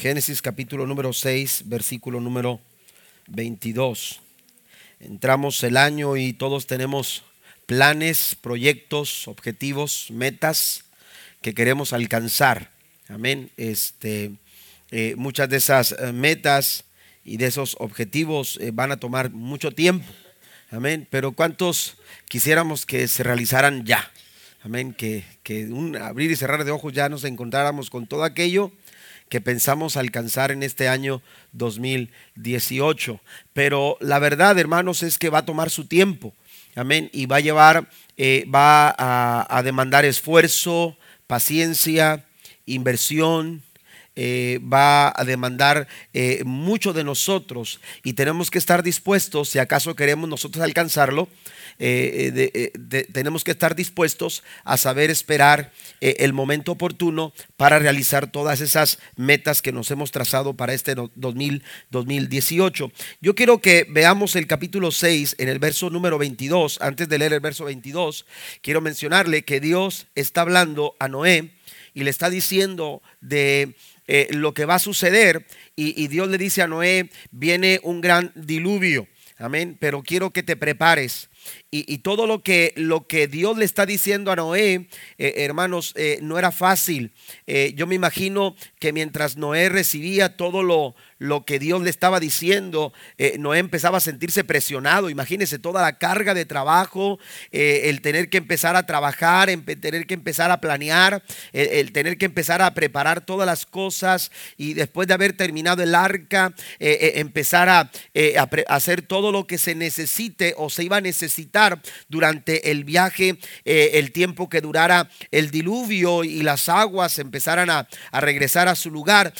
Génesis capítulo número 6, versículo número 22. Entramos el año y todos tenemos planes, proyectos, objetivos, metas que queremos alcanzar. Amén. Este, eh, muchas de esas eh, metas y de esos objetivos eh, van a tomar mucho tiempo. Amén. Pero ¿cuántos quisiéramos que se realizaran ya? Amén. Que, que un abrir y cerrar de ojos ya nos encontráramos con todo aquello que pensamos alcanzar en este año 2018. Pero la verdad, hermanos, es que va a tomar su tiempo. Amén. Y va a llevar, eh, va a, demandar esfuerzo, paciencia, inversión, eh, va a demandar eh, mucho de nosotros y tenemos que estar dispuestos, si acaso queremos nosotros alcanzarlo, eh, tenemos que estar dispuestos a saber esperar el momento oportuno para realizar todas esas metas que nos hemos trazado para este 2018. Yo quiero que veamos el capítulo 6 en el verso número 22. Antes de leer el verso 22, quiero mencionarle que Dios está hablando a Noé y le está diciendo de lo que va a suceder y, y Dios le dice a Noé, viene un gran diluvio. Amén. Pero quiero que te prepares y, todo lo que, lo que Dios le está diciendo a Noé, eh, hermanos, eh, no era fácil. Eh, yo me imagino que mientras Noé recibía todo lo, lo que Dios le estaba diciendo, Noé empezaba a sentirse presionado. Imagínese toda la carga de trabajo, el tener que empezar a trabajar, el tener que empezar a planear, el, tener que empezar a preparar todas las cosas y después de haber terminado el arca, empezar a, hacer todo lo que se necesite o se iba a necesitar durante el viaje, el tiempo que durara el diluvio y las aguas empezaran a, regresar a su lugar.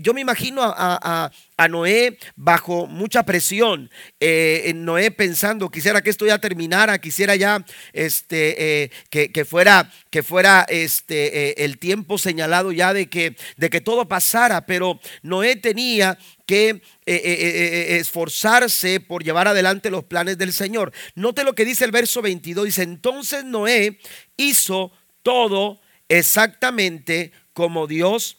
yo me imagino a a, Noé bajo mucha presión. Eh, Noé pensando, quisiera que esto ya terminara, quisiera ya este, eh, que, fuera, que fuera este, eh, el tiempo señalado ya de que, de que todo pasara, pero Noé tenía que esforzarse por llevar adelante los planes del Señor. Note lo que dice el verso 22, dice, entonces Noé hizo todo exactamente como Dios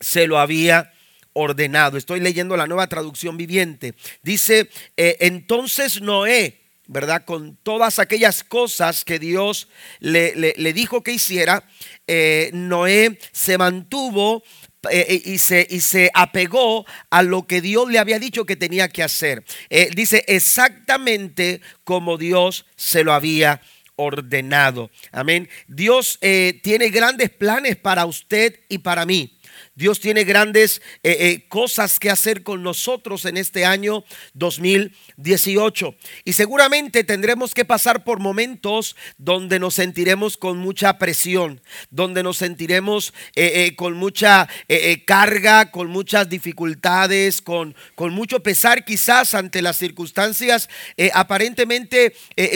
se lo había ordenado. Estoy leyendo la nueva traducción viviente. Dice, eh, entonces Noé, ¿verdad? Con todas aquellas cosas que Dios le, dijo que hiciera, eh, Noé se mantuvo eh, y, se, y, se, apegó a lo que Dios le había dicho que tenía que hacer. dice exactamente como Dios se lo había ordenado. Amén. Dios tiene grandes planes para usted y para mí. Dios tiene grandes eh, eh, cosas que hacer con nosotros en este año 2018. Y seguramente tendremos que pasar por momentos donde nos sentiremos con mucha presión, donde nos sentiremos eh, con mucha carga, con muchas dificultades, con, con, mucho pesar quizás ante las circunstancias aparentemente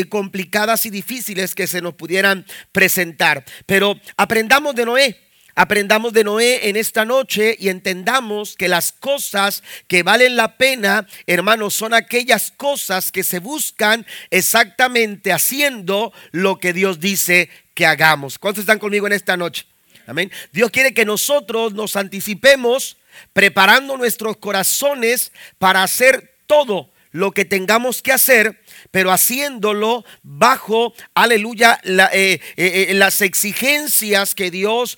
complicadas y difíciles que se nos pudieran presentar. Pero aprendamos de Noé. Aprendamos de Noé en esta noche y entendamos que las cosas que valen la pena, hermanos, son aquellas cosas que se buscan exactamente haciendo lo que Dios dice que hagamos. ¿Cuántos están conmigo en esta noche? Amén. Dios quiere que nosotros nos anticipemos preparando nuestros corazones para hacer todo lo que tengamos que hacer pero haciéndolo bajo, aleluya, eh, eh, eh, las exigencias que Dios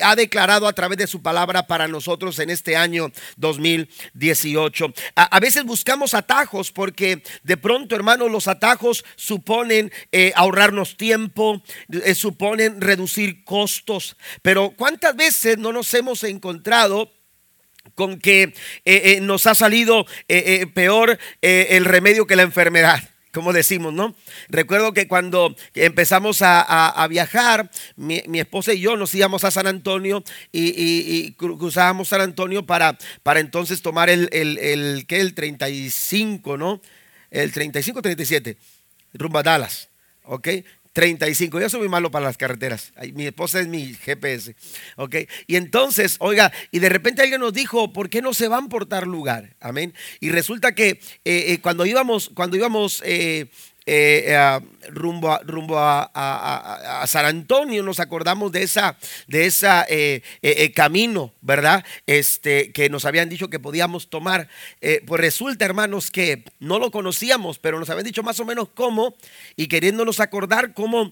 ha declarado a través de su palabra para nosotros en este año 2018. A, veces buscamos atajos porque de pronto, hermanos, los atajos suponen ahorrarnos tiempo, suponen reducir costos, pero ¿cuántas veces no nos hemos encontrado? con que nos ha salido peor el remedio que la enfermedad como decimos, ¿no? Recuerdo que cuando empezamos a, viajar, mi, esposa y yo nos íbamos a San Antonio y, cruzábamos San Antonio para, para entonces tomar el, el, el, ¿qué? el 35, ¿no? El 35, 37, rumbo a Dallas, ¿ok? 35. Yo soy muy malo para las carreteras. Mi esposa es mi GPS. ¿Ok? Y entonces, oiga, y de repente alguien nos dijo, ¿por qué no se van por tal lugar? Amén. Y resulta que eh, eh, cuando íbamos, cuando íbamos eh, rumbo, a, rumbo a, San Antonio, nos acordamos de esa, de esa camino, ¿verdad? Este, que nos habían dicho que podíamos tomar. pues resulta, hermanos, que no lo conocíamos, pero nos habían dicho más o menos cómo y queriéndonos acordar cómo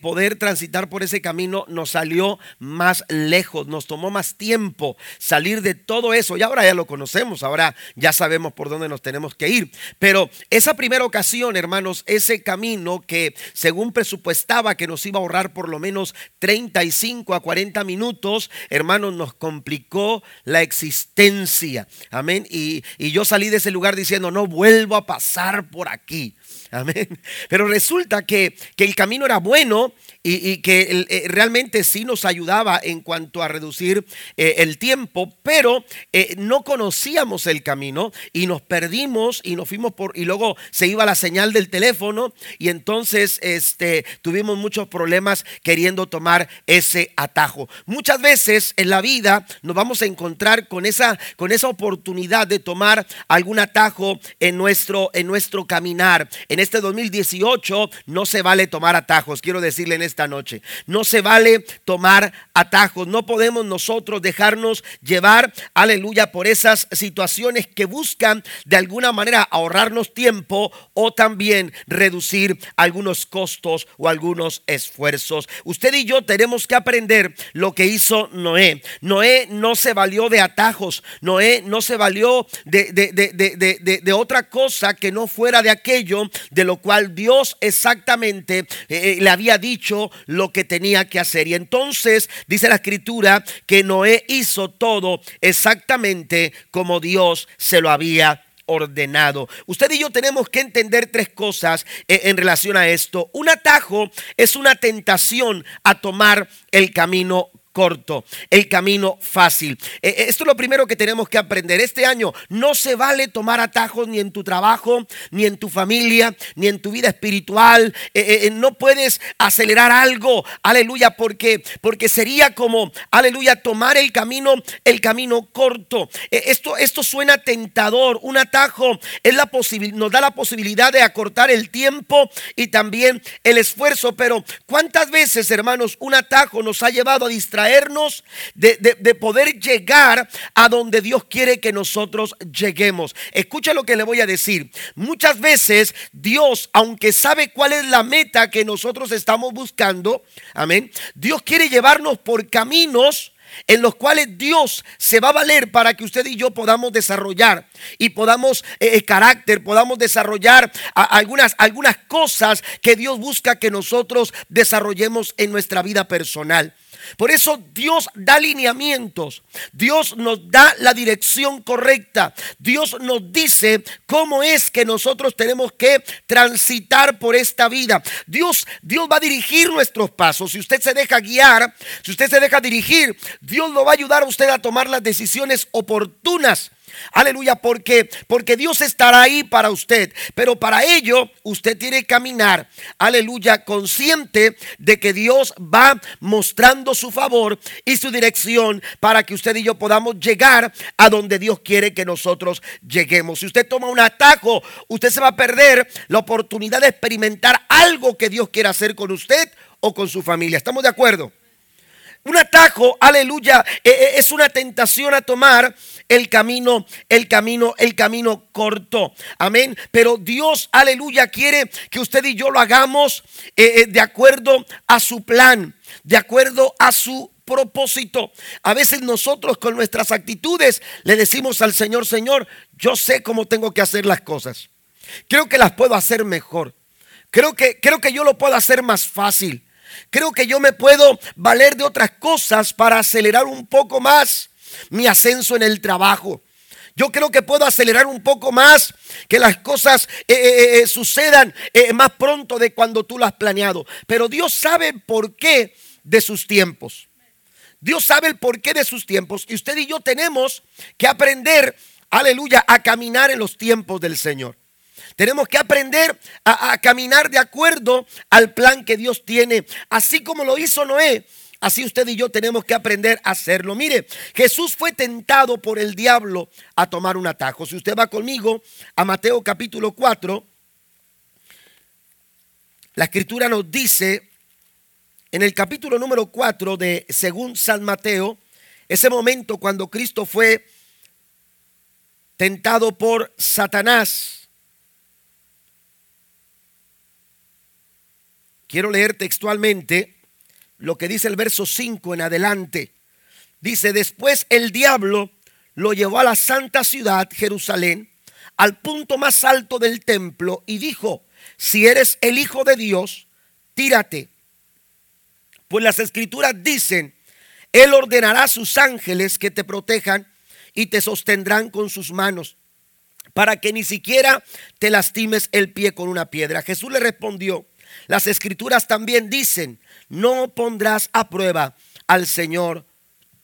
poder transitar por ese camino nos salió más lejos, nos tomó más tiempo salir de todo eso. Y ahora ya lo conocemos, ahora ya sabemos por dónde nos tenemos que ir. Pero esa primera ocasión, hermanos, ese camino que según presupuestaba que nos iba a ahorrar por lo menos 35 a 40 minutos, hermanos, nos complicó la existencia. Amén. Y, y yo salí de ese lugar diciendo, no vuelvo a pasar por aquí. Amén. Pero resulta que, que el camino era bueno y, que eh, realmente sí nos ayudaba en cuanto a reducir eh, el tiempo, pero eh, no conocíamos el camino y nos perdimos y nos fuimos por y luego se iba la señal del teléfono y entonces este tuvimos muchos problemas queriendo tomar ese atajo. Muchas veces en la vida nos vamos a encontrar con esa con esa oportunidad de tomar algún atajo en nuestro en nuestro caminar. En este 2018 no se vale tomar atajos, quiero decirle en esta noche. No se vale tomar atajos. No podemos nosotros dejarnos llevar, aleluya, por esas situaciones que buscan de alguna manera ahorrarnos tiempo o también reducir algunos costos o algunos esfuerzos. Usted y yo tenemos que aprender lo que hizo Noé. Noé no se valió de atajos. Noé no se valió de, de, otra cosa que no fuera de aquello de lo cual Dios exactamente eh, eh, le había dicho lo que tenía que hacer. Y entonces dice la escritura que Noé hizo todo exactamente como Dios se lo había ordenado. Usted y yo tenemos que entender tres cosas eh, en relación a esto. Un atajo es una tentación a tomar el camino corto, el camino fácil. Eh, eh, esto es lo primero que tenemos que aprender. Este año no se vale tomar atajos ni en tu trabajo, ni en tu familia, ni en tu vida espiritual. Eh, no puedes acelerar algo, aleluya, porque, porque sería como, aleluya, tomar el camino, el camino corto. esto, esto suena tentador. Un atajo es la nos da la posibilidad de acortar el tiempo y también el esfuerzo. Pero ¿cuántas veces, hermanos, un atajo nos ha llevado a distraer? De, poder llegar a donde Dios quiere que nosotros lleguemos. Escucha lo que le voy a decir. Muchas veces Dios, aunque sabe cuál es la meta que nosotros estamos buscando, amén, Dios quiere llevarnos por caminos en los cuales Dios se va a valer para que usted y yo podamos desarrollar y podamos eh, eh, carácter, podamos desarrollar algunas, algunas cosas que Dios busca que nosotros desarrollemos en nuestra vida personal. Por eso Dios da lineamientos, Dios nos da la dirección correcta, Dios nos dice cómo es que nosotros tenemos que transitar por esta vida. Dios, Dios va a dirigir nuestros pasos. Si usted se deja guiar, si usted se deja dirigir, Dios lo va a ayudar a usted a tomar las decisiones oportunas. Aleluya, porque porque Dios estará ahí para usted, pero para ello usted tiene que caminar, aleluya, consciente de que Dios va mostrando su favor y su dirección para que usted y yo podamos llegar a donde Dios quiere que nosotros lleguemos. Si usted toma un atajo, usted se va a perder la oportunidad de experimentar algo que Dios quiere hacer con usted o con su familia. ¿Estamos de acuerdo? Un atajo, aleluya, e, e, es una tentación a tomar el camino, el camino, el camino corto. Amén. Pero Dios, aleluya, quiere que usted y yo lo hagamos eh, eh, de acuerdo a su plan, de acuerdo a su propósito. A veces nosotros con nuestras actitudes le decimos al Señor, Señor, yo sé cómo tengo que hacer las cosas. Creo que las puedo hacer mejor. Creo que, creo que yo lo puedo hacer más fácil. Creo que yo me puedo valer de otras cosas para acelerar un poco más mi ascenso en el trabajo. Yo creo que puedo acelerar un poco más, que las cosas eh, eh, eh, sucedan más pronto de cuando tú lo has planeado. Pero Dios sabe el porqué de sus tiempos. Dios sabe el porqué de sus tiempos. Y usted y yo tenemos que aprender, aleluya, a caminar en los tiempos del Señor. Tenemos que aprender a, caminar de acuerdo al plan que Dios tiene. Así como lo hizo Noé, Así usted y yo tenemos que aprender a hacerlo. Mire, Jesús fue tentado por el diablo a tomar un atajo. Si usted va conmigo a Mateo capítulo 4, La escritura nos dice en el capítulo número 4 de según San Mateo, ese momento cuando Cristo fue tentado por Satanás. Quiero leer textualmente lo que dice el verso 5 en adelante. Dice, después el diablo lo llevó a la santa ciudad, Jerusalén, al punto más alto del templo y dijo, si eres el Hijo de Dios, tírate. Pues las escrituras dicen, Él ordenará a sus ángeles que te protejan y te sostendrán con sus manos para que ni siquiera te lastimes el pie con una piedra. Jesús le respondió, las escrituras también dicen, no pondrás a prueba al Señor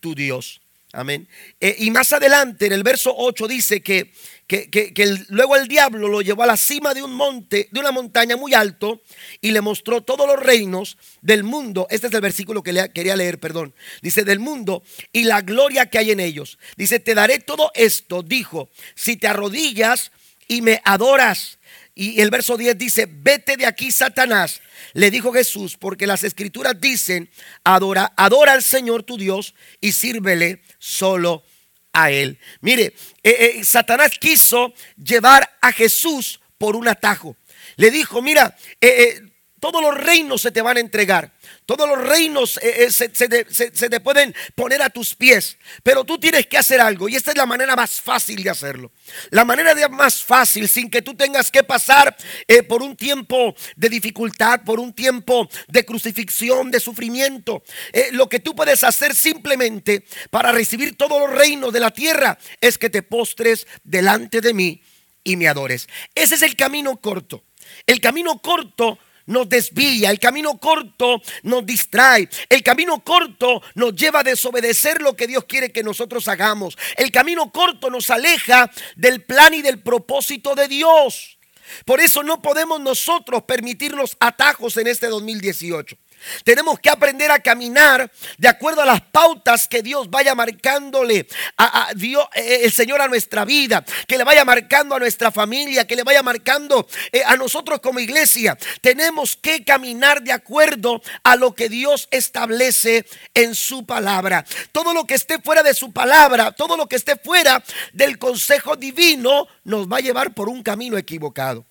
tu Dios. Amén. Eh, y más adelante en el verso 8 dice que, que, luego el diablo lo llevó a la cima de un monte, de una montaña muy alto, y le mostró todos los reinos del mundo. Este es el versículo que le, quería leer, perdón. Dice, del mundo y la gloria que hay en ellos. Dice, te daré todo esto, dijo, si te arrodillas y me adoras. Y el verso 10 dice, vete de aquí, Satanás. Le dijo Jesús, porque las escrituras dicen, adora, adora al Señor tu Dios y sírvele solo a él. Mire, eh, eh, Satanás quiso llevar a Jesús por un atajo. Le dijo, mira, eh, todos los reinos se te van a entregar. Todos los reinos eh, eh, se, te pueden poner a tus pies, pero tú tienes que hacer algo y esta es la manera más fácil de hacerlo. La manera de más fácil sin que tú tengas que pasar eh, por un tiempo de dificultad, por un tiempo de crucifixión, de sufrimiento. lo que tú puedes hacer simplemente para recibir todos los reinos de la tierra es que te postres delante de mí y me adores. Ese es el camino corto. El camino corto nos desvía, el camino corto nos distrae, el camino corto nos lleva a desobedecer lo que Dios quiere que nosotros hagamos, el camino corto nos aleja del plan y del propósito de Dios. Por eso no podemos nosotros permitirnos atajos en este 2018. Tenemos que aprender a caminar de acuerdo a las pautas que Dios vaya marcándole a, Dios, eh, eh, el Señor a nuestra vida, que le vaya marcando a nuestra familia, que le vaya marcando eh, a nosotros como iglesia. Tenemos que caminar de acuerdo a lo que Dios establece en su palabra. Todo lo que esté fuera de su palabra, todo lo que esté fuera del consejo divino, nos va a llevar por un camino equivocado.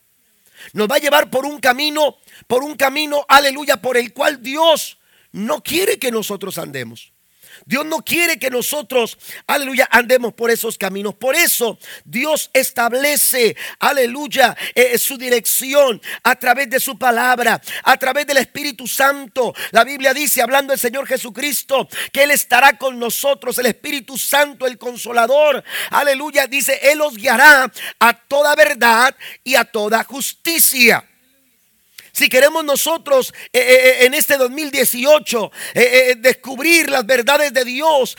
Nos va a llevar por un camino, por un camino, aleluya, por el cual Dios no quiere que nosotros andemos. Dios no quiere que nosotros, aleluya, andemos por esos caminos. Por eso Dios establece, aleluya, eh, su dirección a través de su palabra, a través del Espíritu Santo. La Biblia dice, hablando del Señor Jesucristo, que Él estará con nosotros, el Espíritu Santo, el Consolador. Aleluya, dice, Él los guiará a toda verdad y a toda justicia. Si queremos nosotros eh, eh, eh, en este 2018 descubrir las verdades de Dios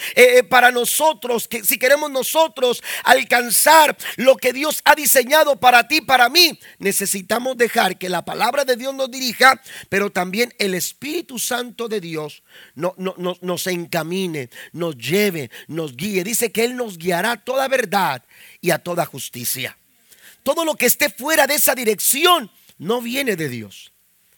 para nosotros, que si queremos nosotros alcanzar lo que Dios ha diseñado para ti, para mí, necesitamos dejar que la palabra de Dios nos dirija, pero también el Espíritu Santo de Dios nos encamine, nos lleve, nos guíe. Dice que Él nos guiará a toda verdad y a toda justicia. Todo lo que esté fuera de esa dirección no viene de Dios.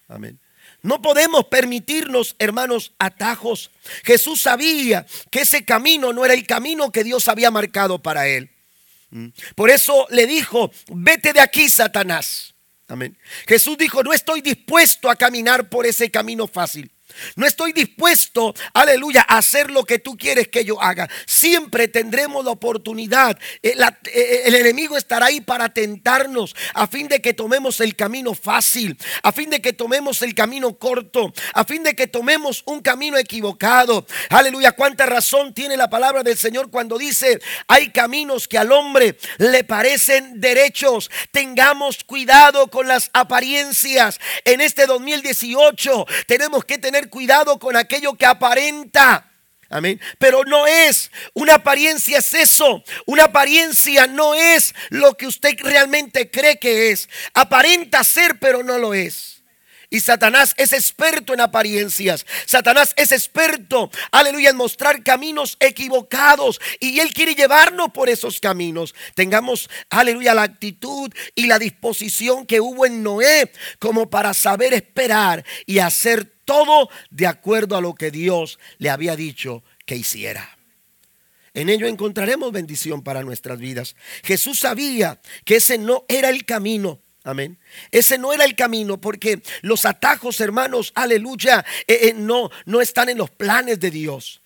Amén. No podemos permitirnos, hermanos, atajos. Jesús sabía que ese camino no era el camino que Dios había marcado para él. Mm. Por eso le dijo, vete de aquí, Satanás. Amén. Jesús dijo, no estoy dispuesto a caminar por ese camino fácil. No estoy dispuesto, aleluya, a hacer lo que tú quieres que yo haga. Siempre tendremos la oportunidad. Eh, eh, el, enemigo estará ahí para tentarnos a fin de que tomemos el camino fácil, a fin de que tomemos el camino corto, a fin de que tomemos un camino equivocado. Aleluya, cuánta razón tiene la palabra del Señor cuando dice, hay caminos que al hombre le parecen derechos. Tengamos cuidado con las apariencias. En este 2018 tenemos que tener cuidado con aquello que aparenta. Amén. Pero no es. Una apariencia es eso. Una apariencia no es lo que usted realmente cree que es. Aparenta ser, pero no lo es. Y Satanás es experto en apariencias. Satanás es experto, aleluya, en mostrar caminos equivocados. Y él quiere llevarnos por esos caminos. Tengamos, aleluya, la actitud y la disposición que hubo en Noé como para saber esperar y hacer todo de acuerdo a lo que Dios le había dicho que hiciera. En ello encontraremos bendición para nuestras vidas. Jesús sabía que ese no era el camino. Amén. Ese no era el camino porque los atajos, hermanos, aleluya, eh, eh, no, no están en los planes de Dios.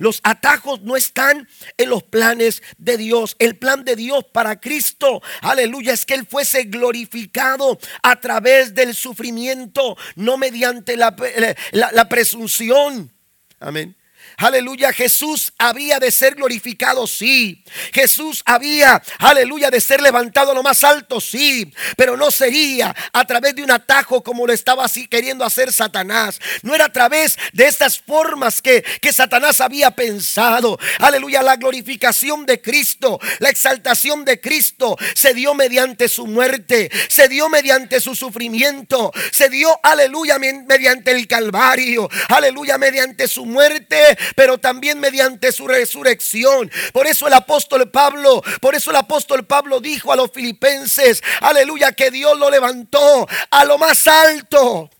Los atajos no están en los planes de Dios. El plan de Dios para Cristo, aleluya, es que Él fuese glorificado a través del sufrimiento, no mediante la, la, la presunción. Amén. Aleluya, Jesús había de ser glorificado, sí. Jesús había, aleluya, de ser levantado a lo más alto, sí. Pero no sería a través de un atajo como lo estaba así queriendo hacer Satanás. No era a través de estas formas que, que Satanás había pensado. Aleluya, la glorificación de Cristo, la exaltación de Cristo se dio mediante su muerte, se dio mediante su sufrimiento, se dio, aleluya, mediante el Calvario, aleluya, mediante su muerte pero también mediante su resurrección. Por eso el apóstol Pablo, por eso el apóstol Pablo dijo a los filipenses, aleluya, que Dios lo levantó a lo más alto.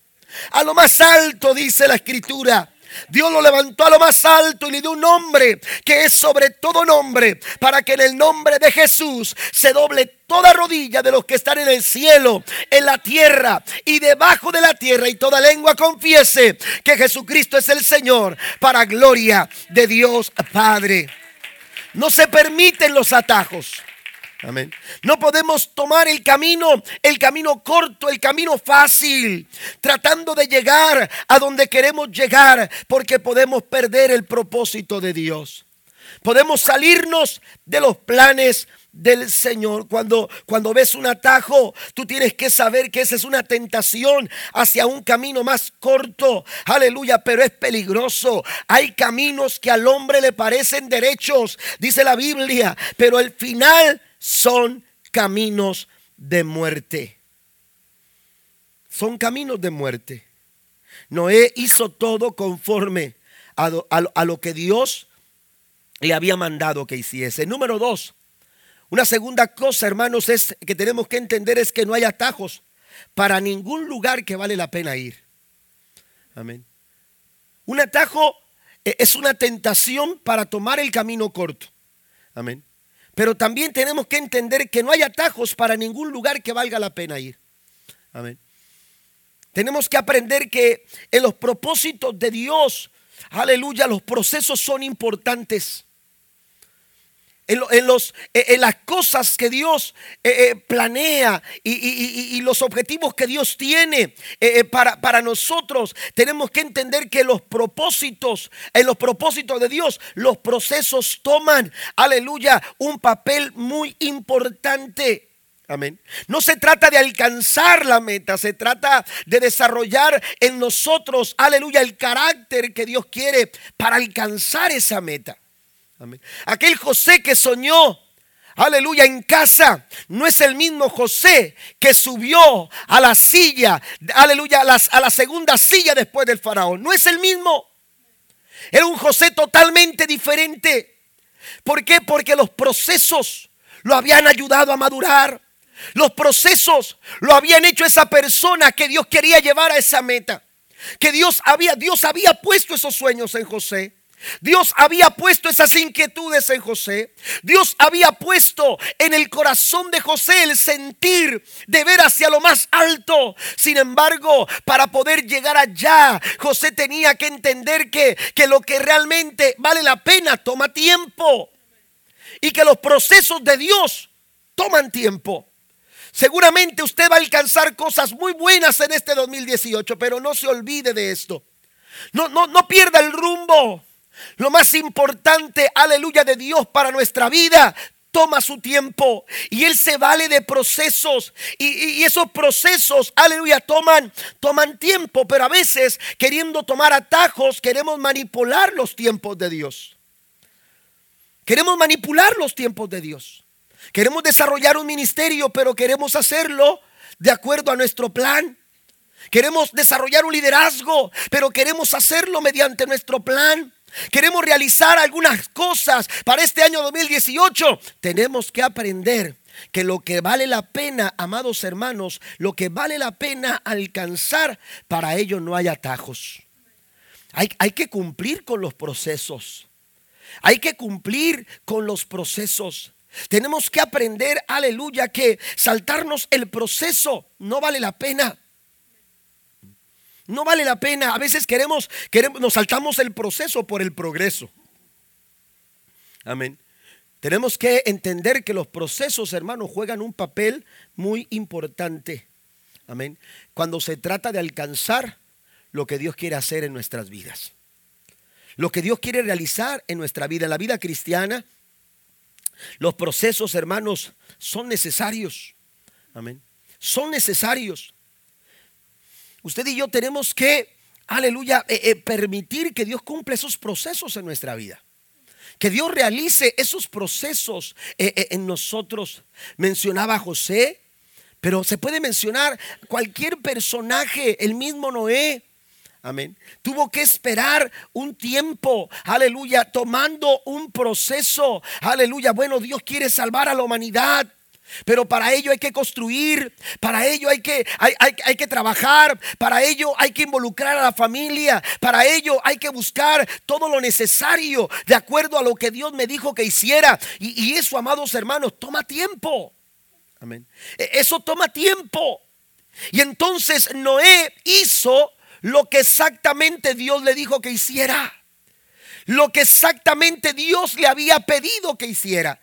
A lo más alto, dice la escritura. Dios lo levantó a lo más alto y le dio un nombre que es sobre todo nombre, para que en el nombre de Jesús se doble toda rodilla de los que están en el cielo, en la tierra y debajo de la tierra, y toda lengua confiese que Jesucristo es el Señor, para gloria de Dios Padre. No se permiten los atajos. Amén. No podemos tomar el camino, el camino corto, el camino fácil, tratando de llegar a donde queremos llegar, porque podemos perder el propósito de Dios. Podemos salirnos de los planes del Señor. Cuando, cuando ves un atajo, tú tienes que saber que esa es una tentación hacia un camino más corto. Aleluya, pero es peligroso. Hay caminos que al hombre le parecen derechos, dice la Biblia, pero el final son caminos de muerte. Son caminos de muerte. Noé hizo todo conforme a, lo que Dios le había mandado que hiciese. Número dos, una segunda cosa, hermanos, es que tenemos que entender es que no hay atajos para ningún lugar que vale la pena ir. Amén. Un atajo eh, es una tentación para tomar el camino corto. Amén. Pero también tenemos que entender que no hay atajos para ningún lugar que valga la pena ir. Amén. Tenemos que aprender que en los propósitos de Dios, aleluya, los procesos son importantes en, los, eh, en las cosas que Dios eh, eh, planea y, los objetivos que Dios tiene para, para nosotros, tenemos que entender que los propósitos, en los propósitos de Dios, los procesos toman, aleluya, un papel muy importante. Amén. No se trata de alcanzar la meta, se trata de desarrollar en nosotros, aleluya, el carácter que Dios quiere para alcanzar esa meta. Aquel José que soñó, aleluya, en casa, no es el mismo José que subió a la silla, aleluya, a, la segunda silla después del faraón. No es el mismo. Era un José totalmente diferente. ¿Por qué? Porque los procesos lo habían ayudado a madurar. Los procesos lo habían hecho esa persona que Dios quería llevar a esa meta. Que Dios había, Dios había puesto esos sueños en José. Dios había puesto esas inquietudes en José. Dios había puesto en el corazón de José el sentir de ver hacia lo más alto. Sin embargo, para poder llegar allá, José tenía que entender que, que lo que realmente vale la pena toma tiempo. Y que los procesos de Dios toman tiempo. Seguramente usted va a alcanzar cosas muy buenas en este 2018, pero no se olvide de esto. No, no, no pierda el rumbo. Lo más importante, aleluya, de Dios para nuestra vida toma su tiempo y Él se vale de procesos y, esos procesos, aleluya, toman, toman tiempo, pero a veces queriendo tomar atajos queremos manipular los tiempos de Dios. Queremos manipular los tiempos de Dios. Queremos desarrollar un ministerio, pero queremos hacerlo de acuerdo a nuestro plan. Queremos desarrollar un liderazgo, pero queremos hacerlo mediante nuestro plan. Queremos realizar algunas cosas para este año 2018. Tenemos que aprender que lo que vale la pena, amados hermanos, lo que vale la pena alcanzar, para ello no hay atajos. Hay, hay que cumplir con los procesos. Hay que cumplir con los procesos. Tenemos que aprender, aleluya, que saltarnos el proceso no vale la pena. No vale la pena. A veces queremos, queremos, nos saltamos el proceso por el progreso. Amén. Tenemos que entender que los procesos, hermanos, juegan un papel muy importante. Amén. Cuando se trata de alcanzar lo que Dios quiere hacer en nuestras vidas. Lo que Dios quiere realizar en nuestra vida, en la vida cristiana, los procesos, hermanos, son necesarios. Amén. Son necesarios. Usted y yo tenemos que, aleluya, eh, eh, permitir que Dios cumpla esos procesos en nuestra vida. Que Dios realice esos procesos eh, en nosotros. Mencionaba José, pero se puede mencionar cualquier personaje, el mismo Noé. Amén. Tuvo que esperar un tiempo, aleluya, tomando un proceso. Aleluya, bueno, Dios quiere salvar a la humanidad. Pero para ello hay que construir, para ello hay que, hay, hay, que trabajar, para ello hay que involucrar a la familia, para ello hay que buscar todo lo necesario de acuerdo a lo que Dios me dijo que hiciera. Y, y eso, amados hermanos, toma tiempo. Amén. E, eso toma tiempo. Y entonces Noé hizo lo que exactamente Dios le dijo que hiciera. Lo que exactamente Dios le había pedido que hiciera.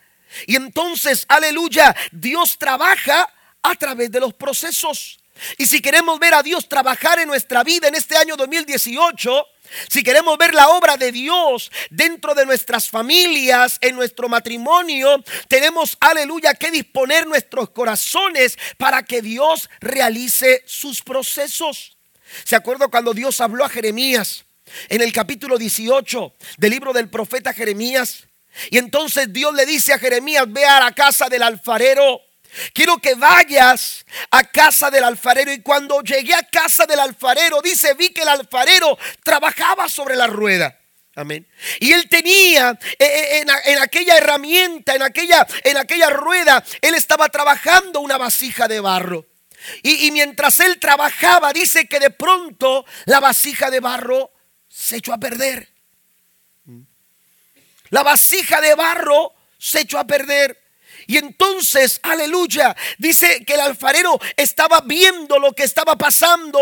Y entonces, aleluya, Dios trabaja a través de los procesos. Y si queremos ver a Dios trabajar en nuestra vida en este año 2018, si queremos ver la obra de Dios dentro de nuestras familias, en nuestro matrimonio, tenemos, aleluya, que disponer nuestros corazones para que Dios realice sus procesos. ¿Se acuerda cuando Dios habló a Jeremías en el capítulo 18 del libro del profeta Jeremías? Y entonces Dios le dice a Jeremías, ve a la casa del alfarero. Quiero que vayas a casa del alfarero. Y cuando llegué a casa del alfarero, dice, vi que el alfarero trabajaba sobre la rueda. Amén. Y él tenía eh, eh, en, aquella herramienta, en aquella, en aquella rueda, él estaba trabajando una vasija de barro. Y, y mientras él trabajaba, dice que de pronto la vasija de barro se echó a perder. La vasija de barro se echó a perder. Y entonces, aleluya, dice que el alfarero estaba viendo lo que estaba pasando,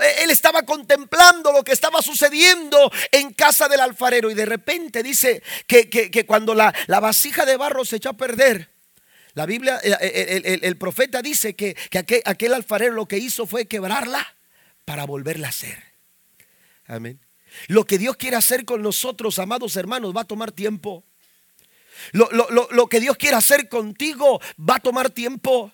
e, él estaba contemplando lo que estaba sucediendo en casa del alfarero. Y de repente dice que, cuando la, vasija de barro se echó a perder, la Biblia, eh, eh, el, profeta dice que, aquel, aquel alfarero lo que hizo fue quebrarla para volverla a hacer. Amén. Lo que Dios quiere hacer con nosotros, amados hermanos, va a tomar tiempo. Lo, que Dios quiere hacer contigo va a tomar tiempo.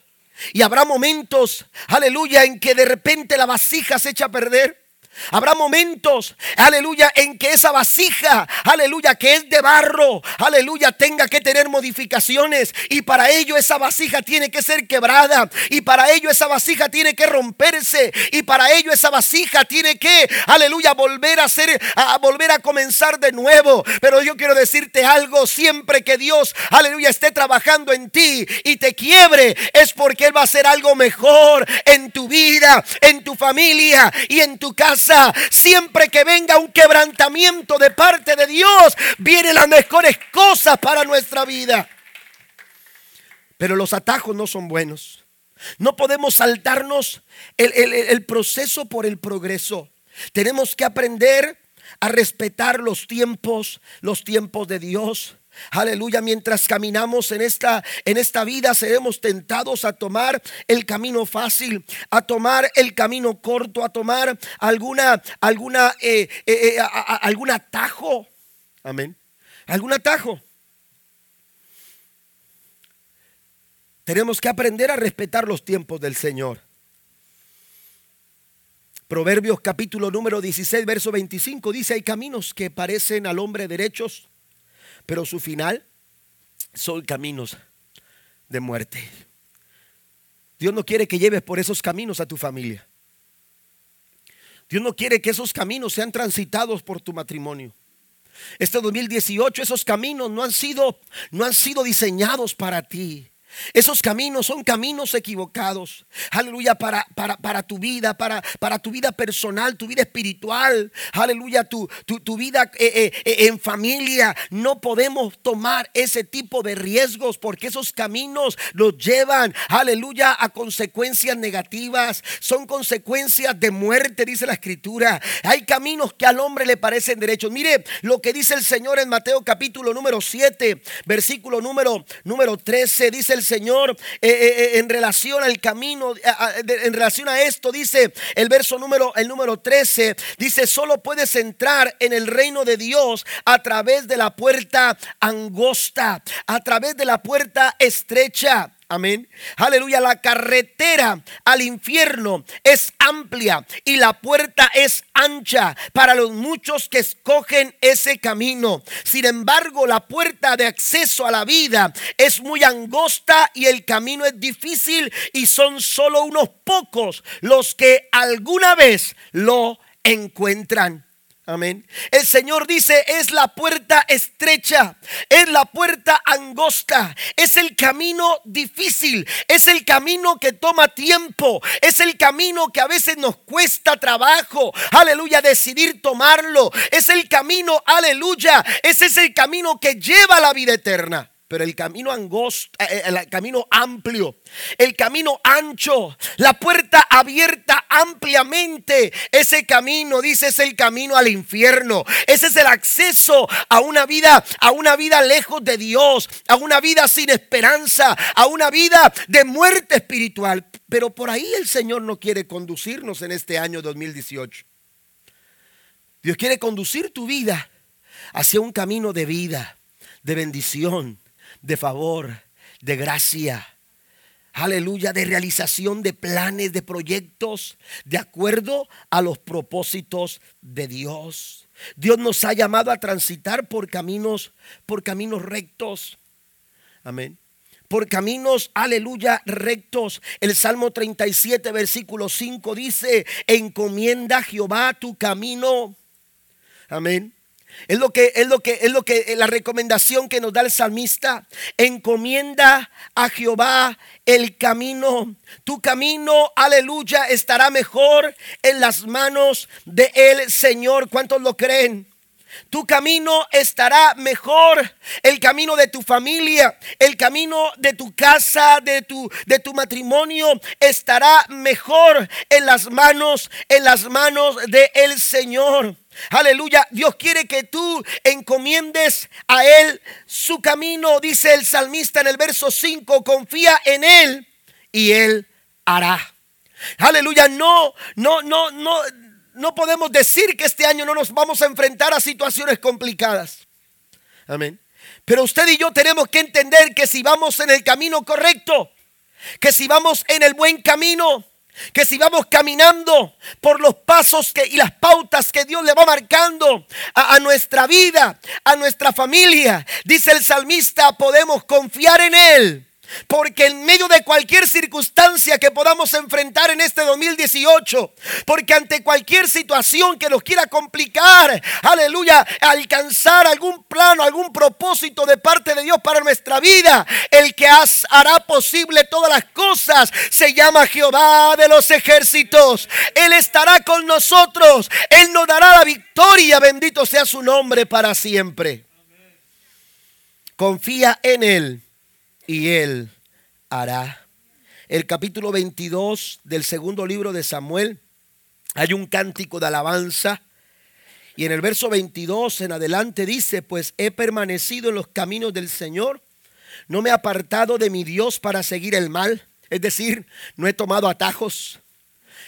Y habrá momentos, aleluya, en que de repente la vasija se echa a perder. Habrá momentos, aleluya, en que esa vasija, aleluya, que es de barro, aleluya, tenga que tener modificaciones. Y para ello esa vasija tiene que ser quebrada. Y para ello esa vasija tiene que romperse. Y para ello esa vasija tiene que, aleluya, volver a ser, a volver a comenzar de nuevo. Pero yo quiero decirte algo, siempre que Dios, aleluya, esté trabajando en ti y te quiebre, es porque Él va a hacer algo mejor en tu vida, en tu familia y en tu casa siempre que venga un quebrantamiento de parte de Dios, vienen las mejores cosas para nuestra vida. Pero los atajos no son buenos. No podemos saltarnos el, proceso por el progreso. Tenemos que aprender a respetar los tiempos, los tiempos de Dios. Aleluya, mientras caminamos en esta, en esta vida seremos tentados a tomar el camino fácil, a tomar el camino corto, a tomar alguna, alguna, eh, eh, eh, algún atajo. Amén. Algún atajo. Tenemos que aprender a respetar los tiempos del Señor. Proverbios capítulo número 16, verso 25 dice, hay caminos que parecen al hombre derechos pero su final son caminos de muerte. Dios no quiere que lleves por esos caminos a tu familia. Dios no quiere que esos caminos sean transitados por tu matrimonio. Este 2018 esos caminos no han sido no han sido diseñados para ti. Esos caminos son caminos equivocados. Aleluya, para, para, para tu vida, para, para, tu vida personal, tu vida espiritual. Aleluya, tu, tu, vida eh, eh, eh, en familia. No podemos tomar ese tipo de riesgos porque esos caminos los llevan, aleluya, a consecuencias negativas. Son consecuencias de muerte, dice la escritura. Hay caminos que al hombre le parecen derechos. Mire lo que dice el Señor en Mateo capítulo número 7, versículo número, número 13. Dice el Señor eh, eh, eh, en relación al camino, en relación a esto, dice el verso número, el número 13, dice, solo puedes entrar en el reino de Dios a través de la puerta angosta, a través de la puerta estrecha. Amén. Aleluya. La carretera al infierno es amplia y la puerta es ancha para los muchos que escogen ese camino. Sin embargo, la puerta de acceso a la vida es muy angosta y el camino es difícil y son solo unos pocos los que alguna vez lo encuentran. Amén. El Señor dice, es la puerta estrecha, es la puerta angosta, es el camino difícil, es el camino que toma tiempo, es el camino que a veces nos cuesta trabajo, aleluya, decidir tomarlo, es el camino, aleluya, ese es el camino que lleva a la vida eterna. Pero el camino angosto, eh, eh, el camino amplio, el camino ancho, la puerta abierta ampliamente, ese camino, dice, es el camino al infierno. Ese es el acceso a una vida, a una vida lejos de Dios, a una vida sin esperanza, a una vida de muerte espiritual. Pero por ahí el Señor no quiere conducirnos en este año 2018. Dios quiere conducir tu vida hacia un camino de vida, de bendición de favor, de gracia. Aleluya, de realización de planes, de proyectos, de acuerdo a los propósitos de Dios. Dios nos ha llamado a transitar por caminos, por caminos rectos. Amén. Por caminos, aleluya, rectos. El Salmo 37, versículo 5 dice, encomienda a Jehová tu camino. Amén. Es lo que es lo que es lo que la recomendación que nos da el salmista. Encomienda a Jehová el camino. Tu camino, aleluya, estará mejor en las manos de el Señor. ¿Cuántos lo creen? Tu camino estará mejor. El camino de tu familia, el camino de tu casa, de tu, de tu matrimonio estará mejor en las manos, en las manos de el Señor. Aleluya. Dios quiere que tú encomiendes a Él su camino, dice el salmista en el verso 5. Confía en Él y Él hará. Aleluya. No, no, no, no. No podemos decir que este año no nos vamos a enfrentar a situaciones complicadas. Amén. Pero usted y yo tenemos que entender que si vamos en el camino correcto, que si vamos en el buen camino, que si vamos caminando por los pasos que, y las pautas que Dios le va marcando a, a nuestra vida, a nuestra familia, dice el salmista, podemos confiar en Él porque en medio de cualquier circunstancia que podamos enfrentar en este 2018, porque ante cualquier situación que nos quiera complicar, aleluya, alcanzar algún plano, algún propósito de parte de Dios para nuestra vida, el que hará posible todas las cosas se llama Jehová de los ejércitos. Él estará con nosotros, Él nos dará la victoria, bendito sea su nombre para siempre. Confía en Él y Él hará. El capítulo 22 del segundo libro de Samuel, hay un cántico de alabanza. Y en el verso 22 en adelante dice, pues he permanecido en los caminos del Señor, no me he apartado de mi Dios para seguir el mal, es decir, no he tomado atajos.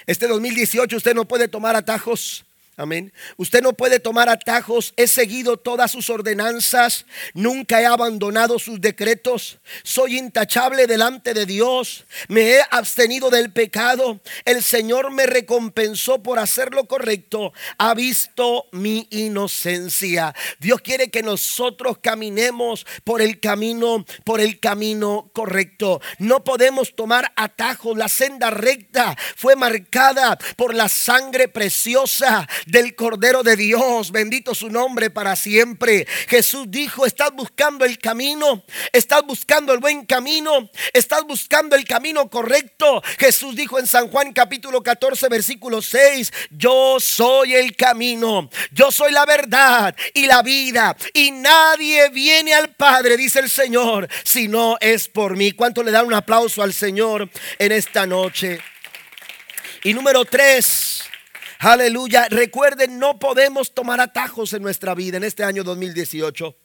Este 2018 usted no puede tomar atajos. Amén. Usted no puede tomar atajos. He seguido todas sus ordenanzas. Nunca he abandonado sus decretos. Soy intachable delante de Dios. Me he abstenido del pecado. El Señor me recompensó por hacer lo correcto. Ha visto mi inocencia. Dios quiere que nosotros caminemos por el camino, por el camino correcto. No podemos tomar atajos. La senda recta fue marcada por la sangre preciosa del Cordero de Dios. Bendito su nombre para siempre. Jesús dijo, estás buscando el camino, estás buscando el buen camino, estás buscando el camino correcto. Jesús dijo en San Juan capítulo 14 versículo 6, yo soy el camino, yo soy la verdad y la vida y nadie viene al Padre, dice el Señor, si no es por mí. ¿Cuánto le dan un aplauso al Señor en esta noche? Y número tres, Aleluya. Recuerden, no podemos tomar atajos en nuestra vida en este año 2018.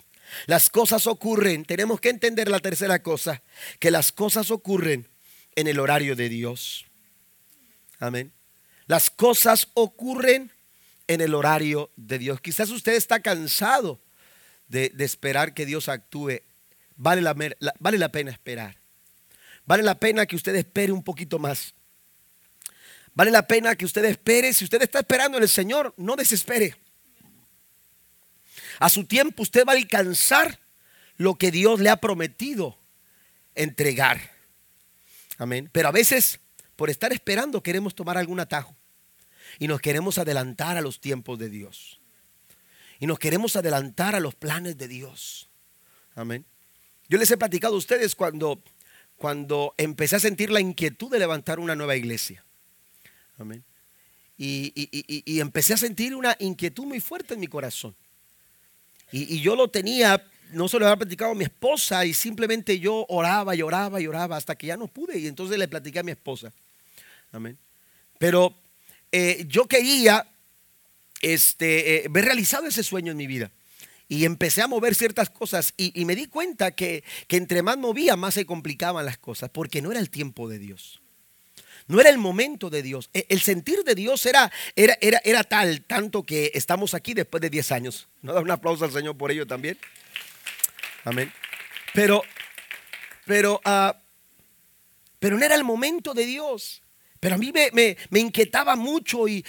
Las cosas ocurren. Tenemos que entender la tercera cosa, que las cosas ocurren en el horario de Dios. Amén. Las cosas ocurren en el horario de Dios. Quizás usted está cansado de, esperar que Dios actúe. Vale la, vale la pena esperar. Vale la pena que usted espere un poquito más. Vale la pena que usted espere. Si usted está esperando en el Señor, no desespere. A su tiempo usted va a alcanzar lo que Dios le ha prometido entregar. Amén. Pero a veces, por estar esperando, queremos tomar algún atajo. Y nos queremos adelantar a los tiempos de Dios. Y nos queremos adelantar a los planes de Dios. Amén. Yo les he platicado a ustedes cuando, cuando empecé a sentir la inquietud de levantar una nueva iglesia. Amén. Y, empecé a sentir una inquietud muy fuerte en mi corazón. Y, yo lo tenía, no se lo había platicado a mi esposa y simplemente yo oraba y oraba y oraba hasta que ya no pude y entonces le platiqué a mi esposa. Amén. Pero eh, yo quería este, eh, ver realizado ese sueño en mi vida. Y empecé a mover ciertas cosas y, me di cuenta que, que entre más movía, más se complicaban las cosas, porque no era el tiempo de Dios. No era el momento de Dios. E, el sentir de Dios era, era, era, era tal, tanto que estamos aquí después de 10 años. ¿No da un aplauso al Señor por ello también? Amén. Pero, pero, uh, pero no era el momento de Dios. Pero a mí me, inquietaba mucho y,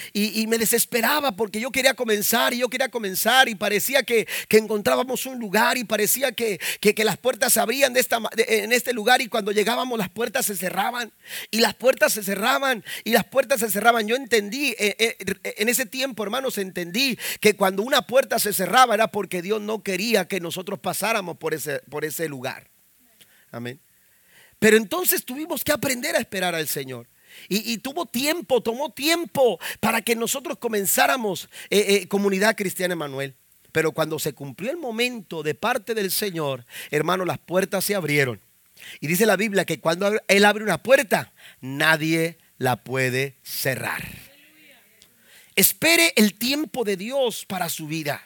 me desesperaba porque yo quería comenzar y yo quería comenzar y parecía que, encontrábamos un lugar y parecía que, las puertas se abrían en este lugar y cuando llegábamos las puertas se cerraban y las puertas se cerraban y las puertas se cerraban. Yo entendí, eh, eh, en ese tiempo hermanos, entendí que cuando una puerta se cerraba era porque Dios no quería que nosotros pasáramos por ese, por ese lugar. Amén. Pero entonces tuvimos que aprender a esperar al Señor. Y, tuvo tiempo, tomó tiempo para que nosotros comenzáramos eh, eh, comunidad cristiana Emanuel. Pero cuando se cumplió el momento de parte del Señor, hermano, las puertas se abrieron. Y dice la Biblia que cuando Él abre una puerta, nadie la puede cerrar. Espere el tiempo de Dios para su vida.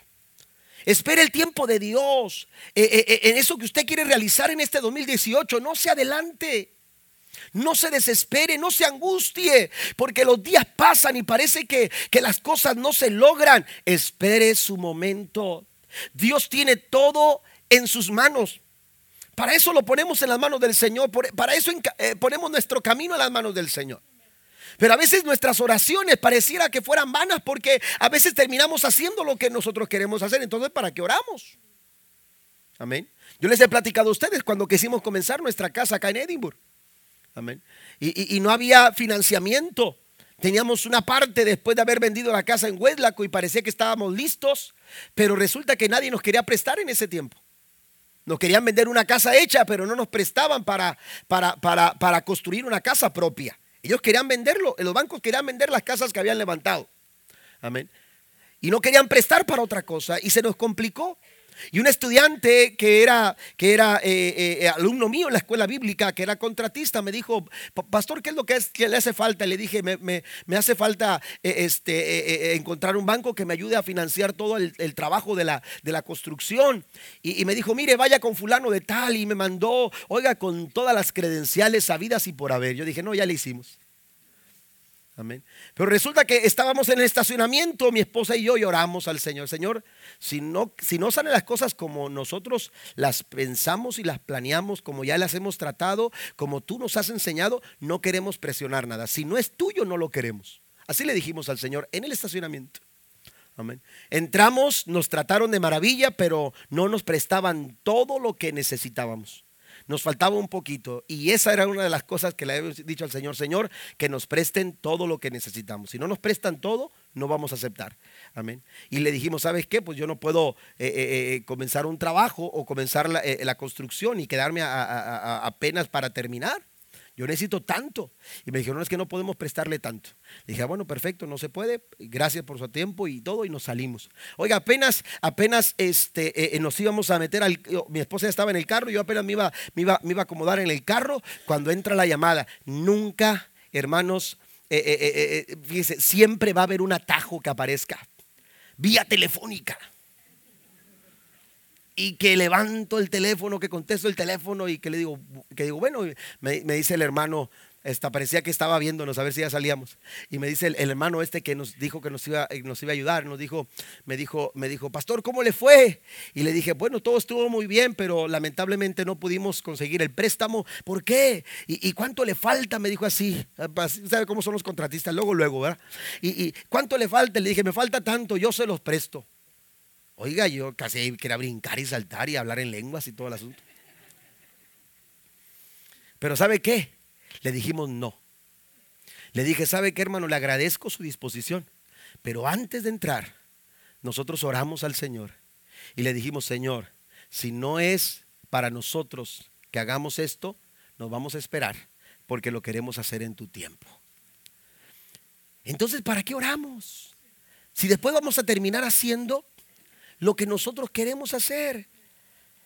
Espere el tiempo de Dios eh, en eso que usted quiere realizar en este 2018. No se adelante. No se desespere, no se angustie, porque los días pasan y parece que, las cosas no se logran. Espere su momento. Dios tiene todo en sus manos. Para eso lo ponemos en las manos del Señor. Para eso eh, ponemos nuestro camino en las manos del Señor. Pero a veces nuestras oraciones pareciera que fueran vanas porque a veces terminamos haciendo lo que nosotros queremos hacer. Entonces, ¿para qué oramos? Amén. Yo les he platicado a ustedes cuando quisimos comenzar nuestra casa acá en Edimburgo. Y, no había financiamiento. Teníamos una parte después de haber vendido la casa en Hueslaco y parecía que estábamos listos, pero resulta que nadie nos quería prestar en ese tiempo. Nos querían vender una casa hecha, pero no nos prestaban para, para, para, para construir una casa propia. Ellos querían venderlo, los bancos querían vender las casas que habían levantado. Amén. Y no querían prestar para otra cosa y se nos complicó. Y un estudiante que era, que era eh, eh, eh, alumno mío en la escuela bíblica, que era contratista, me dijo, pastor, ¿qué es lo que, le hace falta? Le dije, me, hace falta este, encontrar un banco que me ayude a financiar todo el, trabajo de la, de la construcción. Y, y, me dijo, mire, vaya con fulano de tal. Y me mandó, oiga, con todas las credenciales sabidas y por haber. Yo dije, no, ya le hicimos. Amén. Pero resulta que estábamos en el estacionamiento, mi esposa y yo lloramos al Señor. Señor, si no, si no salen las cosas como nosotros las pensamos y las planeamos, como ya las hemos tratado, como tú nos has enseñado, no queremos presionar nada. Si no es tuyo, no lo queremos. Así le dijimos al Señor en el estacionamiento. Amén. Entramos, nos trataron de maravilla, pero no nos prestaban todo lo que necesitábamos nos faltaba un poquito. Y esa era una de las cosas que le habíamos dicho al Señor, Señor, que nos presten todo lo que necesitamos. Si no nos prestan todo, no vamos a aceptar. Amén. Y le dijimos, ¿sabes qué? Pues yo no puedo eh, eh, eh, comenzar un trabajo o comenzar la, construcción y quedarme apenas para terminar. Yo necesito tanto. Y me dijeron, no, es que no podemos prestarle tanto. Le dije, ah, bueno, perfecto, no se puede. Gracias por su tiempo y todo. Y nos salimos. Oiga, apenas, apenas este, eh, eh, nos íbamos a meter al. Mi esposa estaba en el carro. Yo apenas me iba, me iba, me iba a acomodar en el carro cuando entra la llamada. Nunca, hermanos, eh, fíjese, siempre va a haber un atajo que aparezca. Vía telefónica y que levanto el teléfono, que contesto el teléfono y que le digo, que digo, bueno, me, dice el hermano, esta, parecía que estaba viéndonos a ver si ya salíamos. Y me dice el, hermano este que nos dijo que nos iba, eh, nos iba a ayudar, nos dijo, me dijo, me dijo, pastor, ¿cómo le fue? Y le dije, bueno, todo estuvo muy bien, pero lamentablemente no pudimos conseguir el préstamo. ¿Por qué? ¿Y, cuánto le falta? Me dijo así. ¿Sabe cómo son los contratistas? Luego, luego, ¿verdad? ¿Y, y cuánto le falta? Le dije, me falta tanto, yo se los presto. Oiga, yo casi quería brincar y saltar y hablar en lenguas y todo el asunto. Pero ¿sabe qué? Le dijimos no. Le dije, ¿sabe qué, hermano? Le agradezco su disposición. Pero antes de entrar, nosotros oramos al Señor y le dijimos, Señor, si no es para nosotros que hagamos esto, nos vamos a esperar porque lo queremos hacer en tu tiempo. Entonces, ¿para qué oramos? Si después vamos a terminar haciendo lo que nosotros queremos hacer.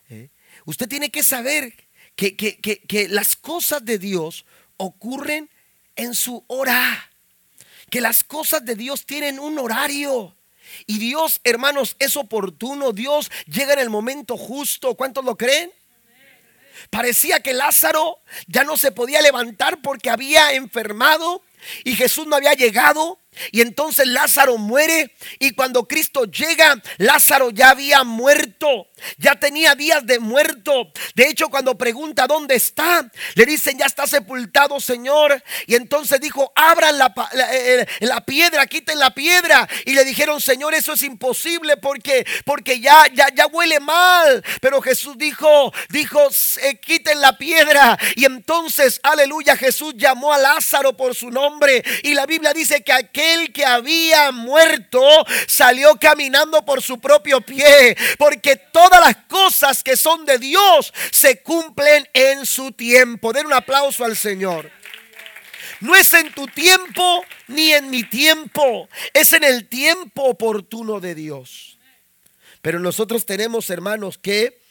¿Eh? Usted tiene que saber que, que, las cosas de Dios ocurren en su hora, que las cosas de Dios tienen un horario. Y Dios, hermanos, es oportuno. Dios llega en el momento justo. ¿Cuántos lo creen? Parecía que Lázaro ya no se podía levantar porque había enfermado y Jesús no había llegado. Y entonces Lázaro muere y cuando Cristo llega, Lázaro ya había muerto, ya tenía días de muerto. De hecho, cuando pregunta dónde está, le dicen, ya está sepultado, Señor. Y entonces dijo, abran la, eh, eh, la, piedra, quiten la piedra. Y le dijeron, Señor, eso es imposible porque, porque ya, ya, ya huele mal. Pero Jesús dijo, dijo, quiten la piedra. Y entonces, aleluya, Jesús llamó a Lázaro por su nombre. Y la Biblia dice que aquel el que había muerto salió caminando por su propio pie, porque todas las cosas que son de Dios se cumplen en su tiempo. Den un aplauso al Señor. No es en tu tiempo ni en mi tiempo, es en el tiempo oportuno de Dios. Pero nosotros tenemos, hermanos, que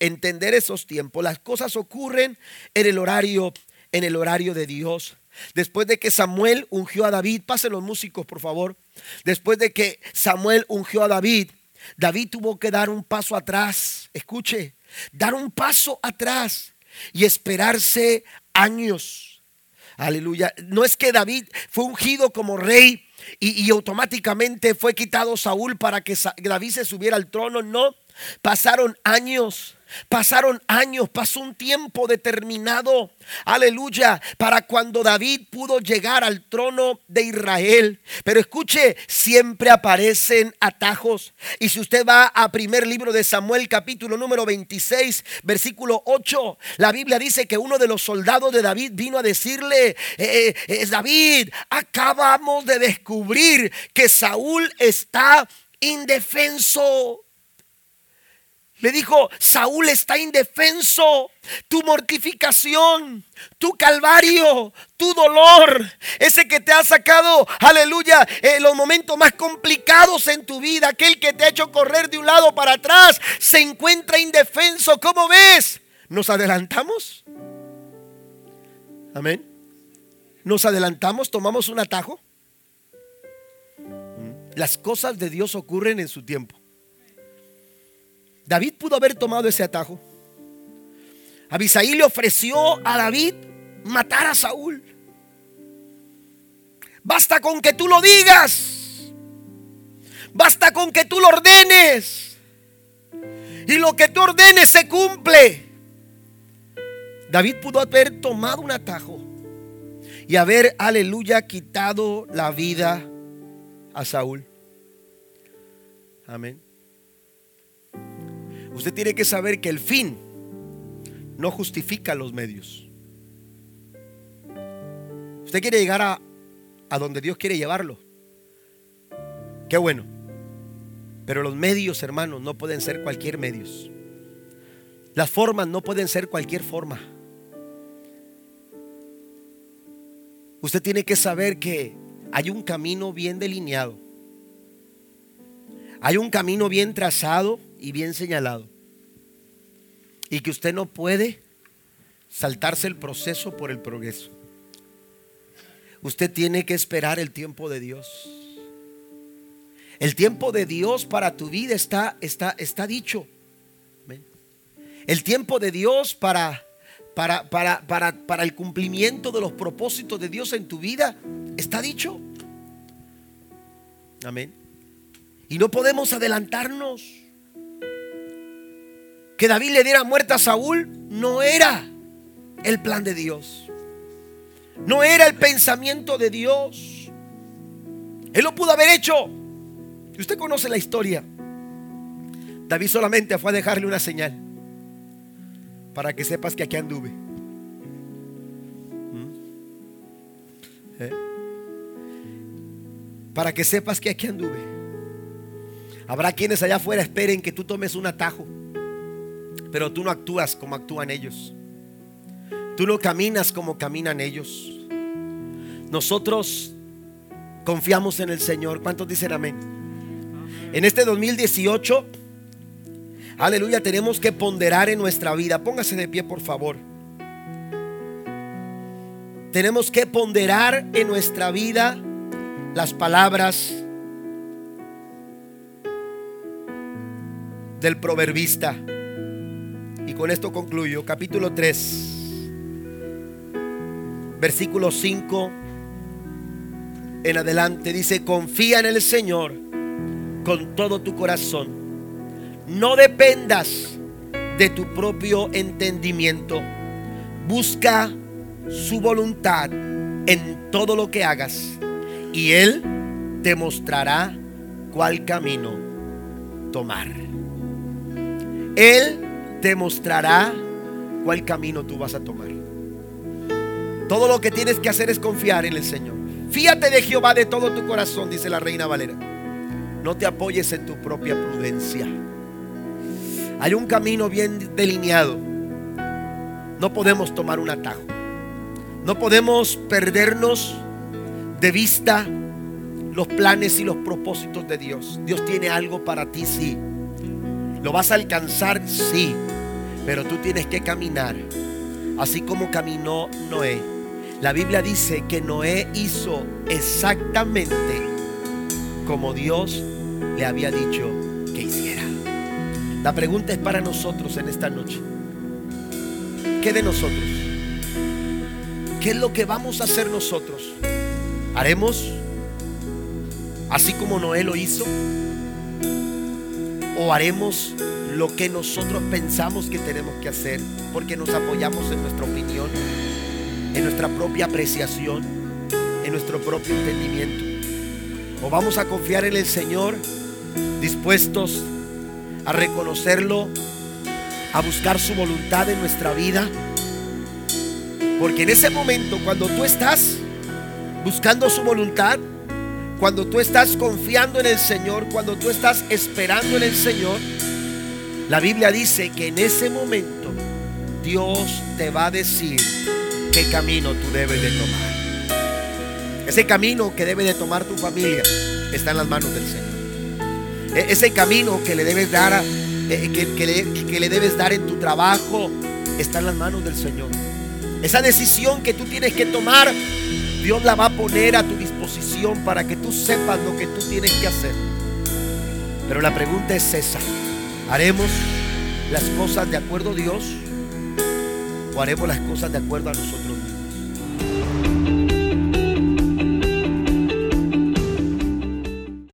entender esos tiempos. Las cosas ocurren en el horario, en el horario de Dios. Después de que Samuel ungió a David, pasen los músicos por favor. Después de que Samuel ungió a David, David tuvo que dar un paso atrás. Escuche, dar un paso atrás y esperarse años. Aleluya. No es que David fue ungido como rey y, y automáticamente fue quitado Saúl para que David se subiera al trono. No, pasaron años. Pasaron años, pasó un tiempo determinado, aleluya, para cuando David pudo llegar al trono de Israel. Pero escuche, siempre aparecen atajos. Y si usted va a primer libro de Samuel, capítulo número 26, versículo 8, la Biblia dice que uno de los soldados de David vino a decirle, eh, eh, es David, acabamos de descubrir que Saúl está indefenso. Le dijo, Saúl está indefenso. Tu mortificación, tu calvario, tu dolor, ese que te ha sacado, aleluya, en los momentos más complicados en tu vida, aquel que te ha hecho correr de un lado para atrás, se encuentra indefenso. ¿Cómo ves? ¿Nos adelantamos? Amén. ¿Nos adelantamos? ¿Tomamos un atajo? Las cosas de Dios ocurren en su tiempo. David pudo haber tomado ese atajo. Abisaí le ofreció a David matar a Saúl. Basta con que tú lo digas. Basta con que tú lo ordenes. Y lo que tú ordenes se cumple. David pudo haber tomado un atajo y haber, aleluya, quitado la vida a Saúl. Amén. Usted tiene que saber que el fin no justifica los medios. Usted quiere llegar a, a donde Dios quiere llevarlo. Qué bueno. Pero los medios, hermanos, no pueden ser cualquier medios. Las formas no pueden ser cualquier forma. Usted tiene que saber que hay un camino bien delineado. Hay un camino bien trazado y bien señalado. Y que usted no puede saltarse el proceso por el progreso. Usted tiene que esperar el tiempo de Dios. El tiempo de Dios para tu vida está, está, está dicho. El tiempo de Dios para, para, para, para, para el cumplimiento de los propósitos de Dios en tu vida está dicho. Amén. Y no podemos adelantarnos. Que David le diera muerte a Saúl no era el plan de Dios. No era el pensamiento de Dios. Él lo pudo haber hecho. Y usted conoce la historia. David solamente fue a dejarle una señal. Para que sepas que aquí anduve. ¿Mm? ¿Eh? Para que sepas que aquí anduve. Habrá quienes allá afuera esperen que tú tomes un atajo. Pero tú no actúas como actúan ellos. Tú no caminas como caminan ellos. Nosotros confiamos en el Señor. ¿Cuántos dicen amén? En este 2018, aleluya, tenemos que ponderar en nuestra vida. Póngase de pie, por favor. Tenemos que ponderar en nuestra vida las palabras del proverbista. Y con esto concluyo. Capítulo 3 versículo 5 en adelante dice, confía en el Señor con todo tu corazón. No dependas de tu propio entendimiento. Busca su voluntad en todo lo que hagas y Él te mostrará cuál camino tomar. Él te mostrará cuál camino tú vas a tomar. Todo lo que tienes que hacer es confiar en el Señor. Fíate de Jehová de todo tu corazón, dice la reina Valera. No te apoyes en tu propia prudencia. Hay un camino bien delineado. No podemos tomar un atajo. No podemos perdernos de vista los planes y los propósitos de Dios. Dios tiene algo para ti, sí. ¿Lo vas a alcanzar? Sí. Pero tú tienes que caminar así como caminó Noé la Biblia dice que Noé hizo exactamente como Dios le había dicho que hiciera. La pregunta es para nosotros en esta noche. ¿Qué de nosotros? ¿Qué es lo que vamos a hacer nosotros? ¿Haremos así como Noé lo hizo? ¿O haremos lo que nosotros pensamos que tenemos que hacer porque nos apoyamos en nuestra opinión? en nuestra propia apreciación, en nuestro propio entendimiento. O vamos a confiar en el Señor dispuestos a reconocerlo, a buscar su voluntad en nuestra vida. Porque en ese momento, cuando tú estás buscando su voluntad, cuando tú estás confiando en el Señor, cuando tú estás esperando en el Señor, la Biblia dice que en ese momento Dios te va a decir, qué camino tú debes de tomar. Ese camino que debe de tomar tu familia está en las manos del Señor. E-, ese camino que le debes dar, eh, que, le, que le debes dar en tu trabajo, está en las manos del Señor. Esa decisión que tú tienes que tomar, Dios la va a poner a tu disposición para que tú sepas lo que tú tienes que hacer. Pero la pregunta es esa. ¿Haremos las cosas de acuerdo a Dios? o haremos las cosas de acuerdo a nosotros.